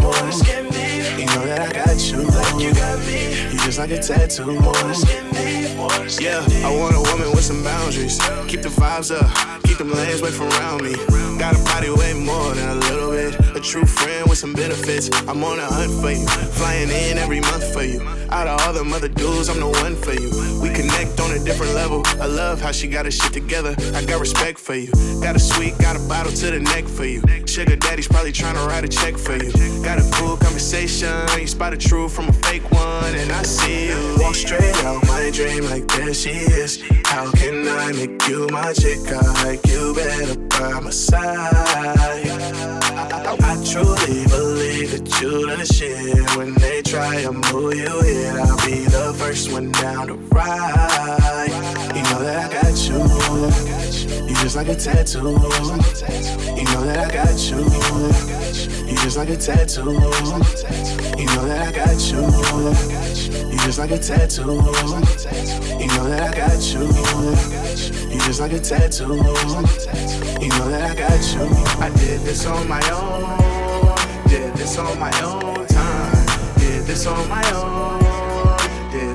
[SPEAKER 26] know that I got you. Like you got me. You just like a tattoo. boy. Yeah, I want a woman with some boundaries. Keep the vibes up, keep them lanes away from around me. Got a body way more than a little bit. True friend with some benefits. I'm on a hunt for you, flying in every month for you. Out of all them other dudes, I'm the one for you. We connect on a different level. I love how she got her shit together. I got respect for you. Got a sweet, got a bottle to the neck for you. Sugar daddy's probably trying to write a check for you. Got a cool conversation. You spot a true from a fake one, and I see you. Walk straight out my dream like there she is. How can I make you my chick? I like you better by my side. I truly believe that you the shit. When they try to move you in, I'll be the first one down to ride. You know that I got you. You just like a tattoo. You know that I got you. You just like a tattoo. You know that I got you. You just like a tattoo. You know that I got you. You just like a tattoo. You know that I got you. I did this on my own. Did this on my own time. Did this on my own.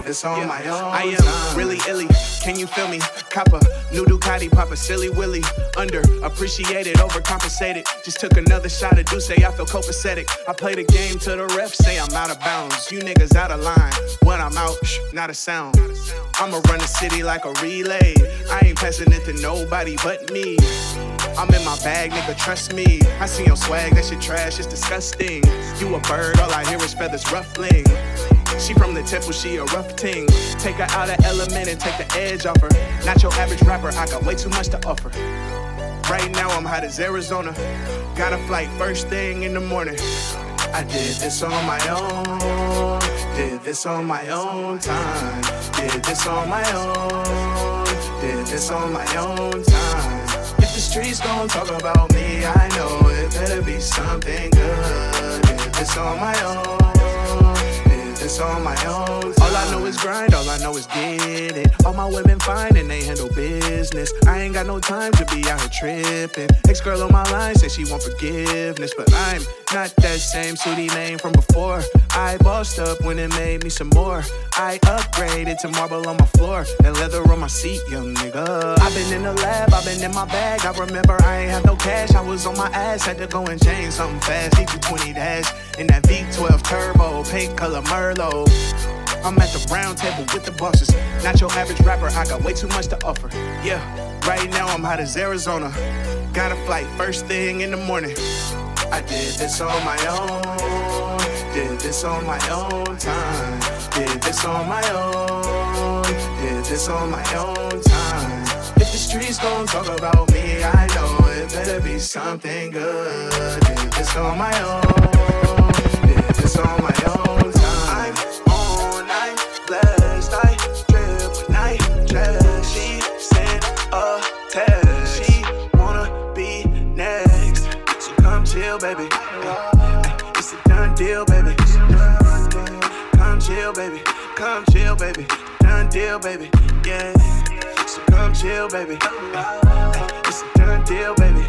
[SPEAKER 26] This on my own.
[SPEAKER 42] I am really illy. Can you feel me? Copper, new Ducati, pop a silly willy. Under appreciated, overcompensated. Just took another shot of D'ussé, I feel copacetic. I play the game to the refs say I'm out of bounds. You niggas out of line. When I'm out, shh, not a sound. I'ma run the city like a relay. I ain't passing it to nobody but me. I'm in my bag, nigga, trust me. I see your swag, that shit trash, it's disgusting. You a bird, all I hear is feathers ruffling. She from the temple, she a rough ting. Take her out of element and take the edge off her. Not your average rapper, I got way too much to offer. Right now I'm hot as Arizona. Got a flight first thing in the morning.
[SPEAKER 26] I did this on my own. Did this on my own time. Did this on my own. Did this on my own time. If the streets gon' talk about me, I know it better be something good. Did this on my own. This on my own.
[SPEAKER 42] All I know is grind, all I know is get it. All my women fine and they handle business. I ain't got no time to be out here tripping. Ex girl on my line say she want forgiveness, but I'm not that same sooty name from before. I bossed up when it made me some more. I upgraded to marble on my floor and leather on my seat, young nigga. I've been in the lab, I've been in my bag. I remember I ain't have no cash, I was
[SPEAKER 26] on my ass, had to go and change something fast. D220 dash in that V12 turbo, pink color Merlot. I'm at the round table with the bosses. Not your average rapper, I got way too much to offer. Yeah, right now I'm hot as Arizona. Got a flight first thing in the morning. I did this on my own. Did this on my own time. Did this on my own. Did this on my own time. If the streets gon' talk about me, I know it better be something good. Did this on my own. Did this on my own time. Chill, baby. It's a done deal, baby. Come chill, baby. Come chill, baby. Done deal, baby. Yeah. So come chill, baby. It's a done deal, baby.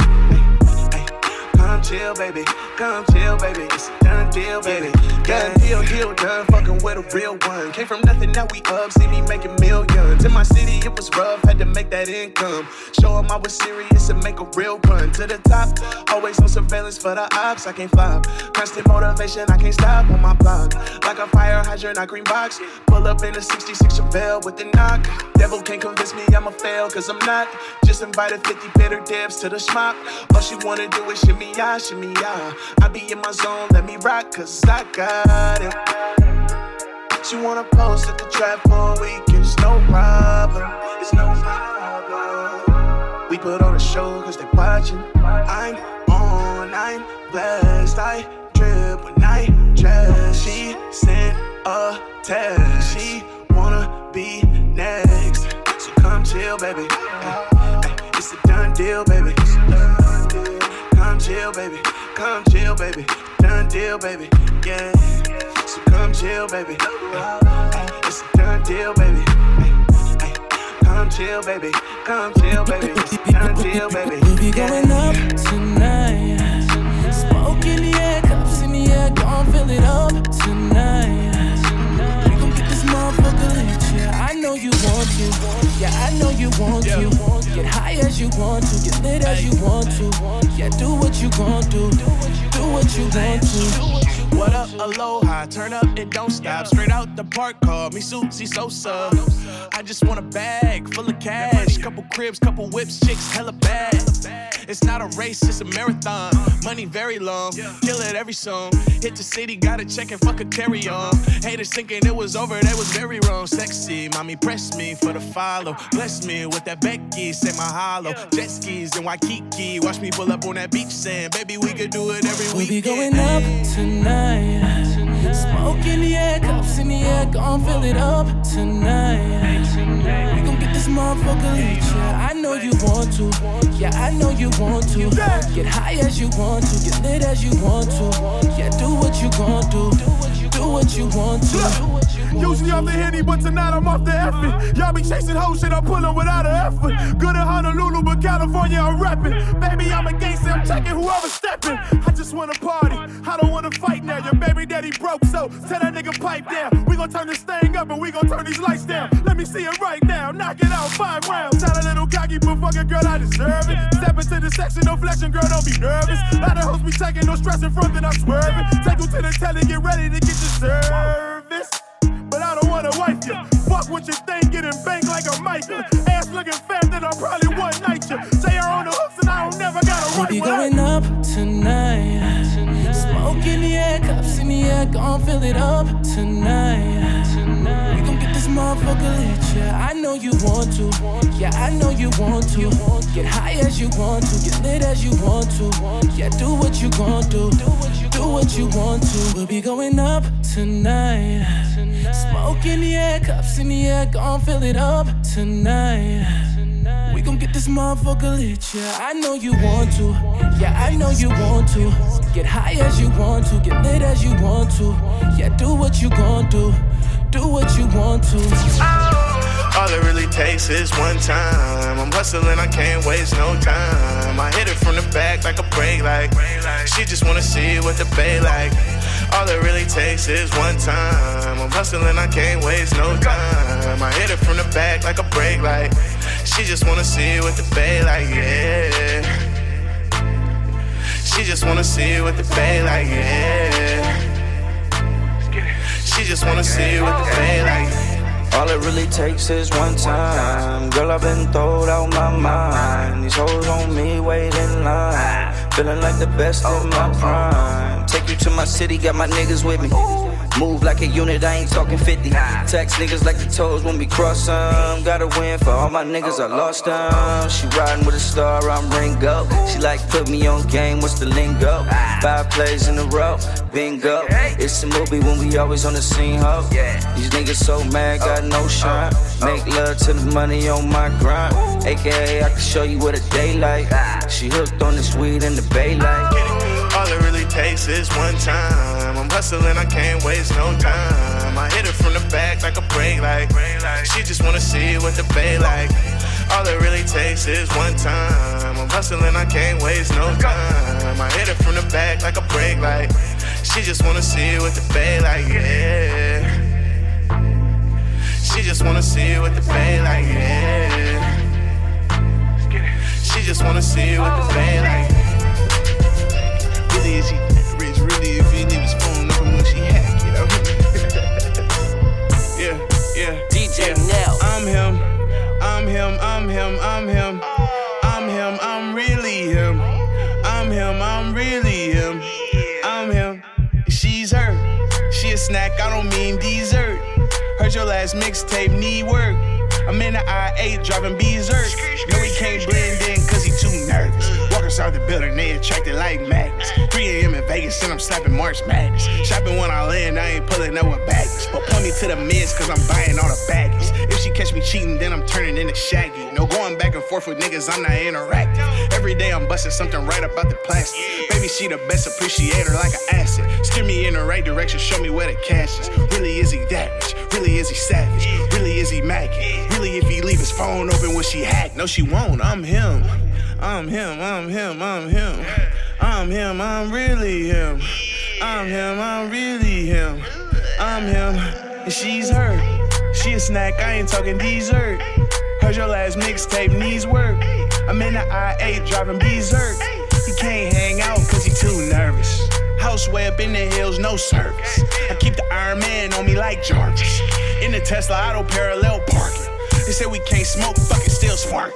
[SPEAKER 26] Come chill, baby. Come chill, baby. It's a done deal, baby. Done deal, deal, done. Fucking with a real one. Came from nothing, now we up. See me making millions. In my city, it was rough. Had to make that income. Show 'em I was serious and make a real run to the top. Always on surveillance for the ops. I can't flop. Constant motivation, I can't stop on my block. Like a fire hydrant, I green box. Pull up in a 66 Chevelle with the knock. Devil can't convince me I'ma fail, cause I'm not. Just invited 50 bitter dips to the schmuck. All she wanna do is shimmy ya, shimmy ya. I be in my zone, let me rock, cause I got it. She wanna post at the trap for a week, it's no problem. It's no problem. We put on a show cause they watching. I'm on, I'm blessed. I drip when I dress. She sent a text. She wanna be next. So come chill, baby. It's a done deal, baby. Come chill, baby. Come chill, baby. Done deal, baby. Yeah. So come chill, baby. Ay, It's a done deal, baby. Ay, ay, Come chill, baby. Come chill, baby. It's a done deal, baby.
[SPEAKER 27] We'll be going up tonight. Smoke in the air, cups in the air, gon' fill it up tonight. Know you want to, yeah. I know you want to. Get high as you want to, get lit as you want to. Yeah, do what you gon' do, do what you want to.
[SPEAKER 26] What up, aloha? Turn up and don't stop. Straight out the park, call me Susie Sosa. I just want a bag full of cash. Couple cribs, couple whips, chicks, hella bad. It's not a race, it's a marathon. Money very long, kill it every song. Hit the city, gotta check and fuck a carry on. Haters thinking it was over, they was very wrong. Sexy, mommy, press me for the follow. Bless me with that Becky, say my hollow. Jet skis in Waikiki, watch me pull up on that beach sand. Baby, we could do it every
[SPEAKER 27] We'll be going up tonight. Smoke in the air, cups in the air, gon' fill it up tonight. We gon' get this motherfucker lit, yeah. I know you want to, yeah. I know you want to. Get high as you want to, get lit as you want to. Yeah, do what you gon' do, do what you want to.
[SPEAKER 41] Usually I'm the henny, but tonight I'm off the effing. Y'all be chasing whole shit, I'm pulling without an effort. Good in Honolulu, but California I'm reppin'. Baby, I'm a gangster, I'm checking whoever's stepping. I just wanna party, I don't wanna fight now. Your baby daddy broke, so tell that nigga pipe down. We gon' turn this thing up and we gon' turn these lights down. Let me see it right now, knock it out five rounds. Sound a little cocky, but fucking girl, I deserve it. Step into the section, no flexing, girl, don't be nervous. Lot of hoes be taking no stress in front, then I'm swerving. Take you to the telly, get ready to get your service but I don't wanna wife you. Fuck what you think, getting banked like a Micah. Ass looking fat, then I probably one night you. Say her on the hooks and I don't never got a
[SPEAKER 27] We'll
[SPEAKER 41] right
[SPEAKER 27] be going up tonight. Smoke in the air, cups in the air, gon' fill it up tonight. We gon' get this motherfucker lit, yeah. I know you want to, yeah. I know you want to. Get high as you want to, get lit as you want to. Yeah, do what you gon' do, do what you want to. We'll be going up tonight. Smoke in the air, cups in the air, gon' fill it up tonight. We gon' get this motherfucker lit, yeah. I know you want to, yeah. I know you want to. Get high as you want to, get lit as you want to. Yeah, do what you gon' do, do what you want to. Oh.
[SPEAKER 26] All it really takes is one time. I'm hustling, I can't waste no time. I hit it from the back like a brake light. She just wanna see what the bay like. All it really takes is one time. I'm hustling, I can't waste no time. I hit it from the back like a brake light. She just wanna see what the bay like, yeah. She just wanna see what the bay like, yeah. She just wanna see what the bay like.
[SPEAKER 43] All it really takes is one time. Girl, I've been throwed out my mind. These hoes on me, wait in line. Feeling like the best of my prime. Take you to my city, got my niggas with me. Move like a unit, I ain't talking 50. Text niggas like the toes when we cross them. Gotta win for all my niggas, I lost them. She riding with a star, I'm Ringo. She like put me on game, what's the lingo? Five plays in a row, bingo. It's a movie when we always on the scene, ho. These niggas so mad, got no shine. Make love to the money on my grind. AKA, I can show you what a day like. She hooked on this weed in the bay like.
[SPEAKER 26] All it really takes is one time. I'm hustling, I can't waste no time. I hit it from the back like a brake light. She just wanna see what the bay like. All it really takes is one time. I'm hustling, I can't waste no time. I hit it from the back like a brake light. She just wanna see what the bay like, yeah. She just wanna see what the bay like, yeah. She just wanna see what the bay like. Is rich? Really, if he leave his phone number when she hack yeah, yeah.
[SPEAKER 44] DJ
[SPEAKER 26] yeah.
[SPEAKER 44] Nell.
[SPEAKER 26] I'm him. I'm him. I'm him. I'm him. I'm him. I'm really him. I'm him. I'm really him. I'm him. She's her. She a snack. I don't mean dessert. Heard your last mixtape need work. I'm in the I-8 driving berserk. No, he can't blend in cause he too nervous. Walk inside the building, they attracted like magnets. 3 a.m. in Vegas and I'm slapping March Madness. Shopping when I land, I ain't pulling up with baggage. But point me to the mids cause I'm buying all the baggage. If she catch me cheating, then I'm turning into Shaggy. No going back and forth with niggas, I'm not interacting. Every day I'm busting something right about the plastic. Baby, she the best appreciator like an asset. Steer me in the right direction, show me where the cash is. Really, is he that rich? Really, is he savage? Really, is he macking? Really, if he leave his phone open, will she hack? No, she won't. I'm him. I'm him. I'm him. I'm him. I'm him. I'm really him. I'm him. I'm really him. I'm him. And she's her. She a snack. I ain't talking dessert. Heard your last mixtape needs work. I'm in the I-8 driving berserk. He can't hang out cause he too nervous. House way up in the hills, no service. I keep the Iron Man on me like Jarvis. In the Tesla, auto parallel parking. They say we can't smoke, fuck it, still smart.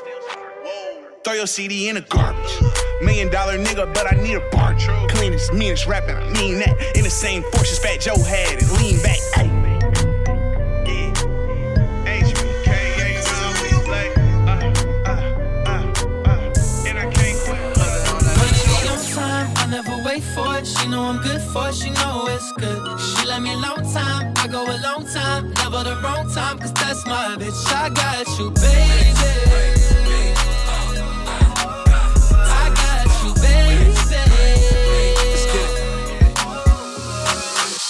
[SPEAKER 26] Throw your CD in the garbage. Million dollar nigga, but I need a bar. Cleanest, meanest rapping, I mean that. In the same force as Fat Joe had and lean back. Ay.
[SPEAKER 45] Uh, uh, uh, I never wait for it. She know I'm good for it, she know it's good. She let me long time, I go a long time, never the wrong time, cause that's my bitch. I got you, baby.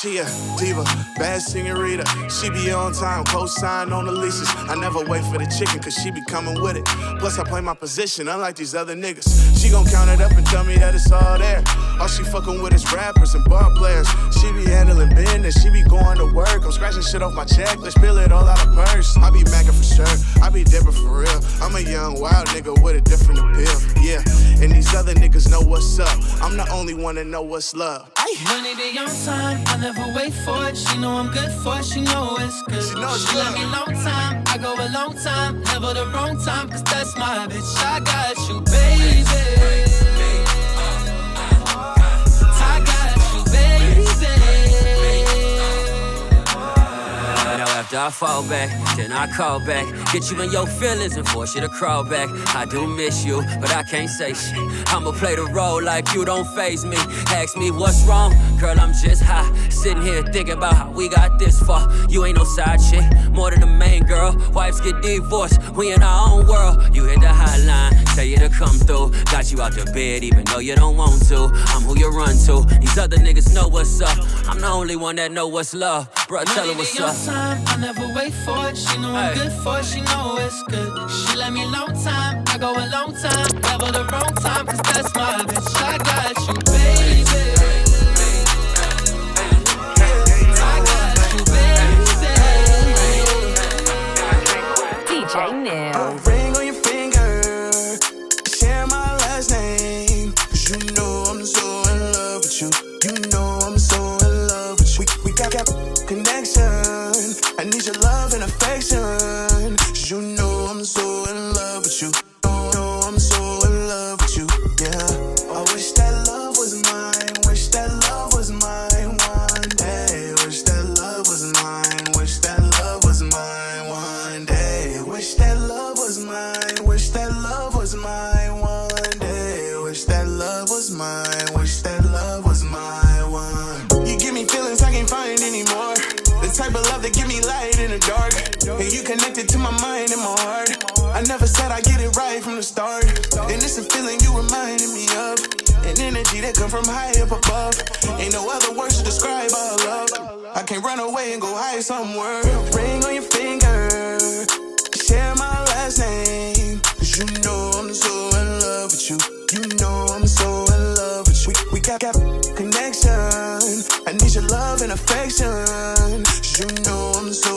[SPEAKER 26] She a diva, bad senorita. She be on time, co-sign on the leases. I never wait for the chicken, cause she be coming with it. Plus, I play my position, unlike these other niggas. She gon' count it up and tell me that it's all there. All she fucking with is rappers and bar players. She be handling business, she be going to work. I'm scratching shit off my checklist, spill it all out of purse. I be macking for sure, I be dipping for real. I'm a young wild nigga with a different appeal. Yeah, and these other niggas know what's up. I'm the only one that know what's love.
[SPEAKER 45] I Money be on time, I never wait for it. She know I'm good for it, she know it's good. She, know she let me long time, I go a long time, never the wrong time, cause that's my bitch. I got you, baby. I
[SPEAKER 46] after I fall back, then I call back. Get you in your feelings and force you to crawl back. I do miss you, but I can't say shit. I'ma play the role like you don't phase me. Ask me what's wrong, girl, I'm just high. Sitting here thinking about how we got this far. You ain't no side chick, more than the main girl. Wives get divorced, we in our own world. You hit the hotline, tell you to come through. Got you out the bed, even though you don't want to. I'm who you run to. These other niggas know what's up. I'm the only one that know what's love. Bruh, tell her what's up.
[SPEAKER 45] Never wait for it. She know I'm good for it, she know it's good. She let me long time, I go a long time, never the wrong time, cause that's my bitch. I got you,
[SPEAKER 26] come from high up above. Ain't no other words to describe our love. I can't run away and go hide somewhere. Ring on your finger, share my last name. Cause you know I'm so in love with you. You know I'm so in love with you. We, we got, got connection. I need your love and affection. Cause you know I'm so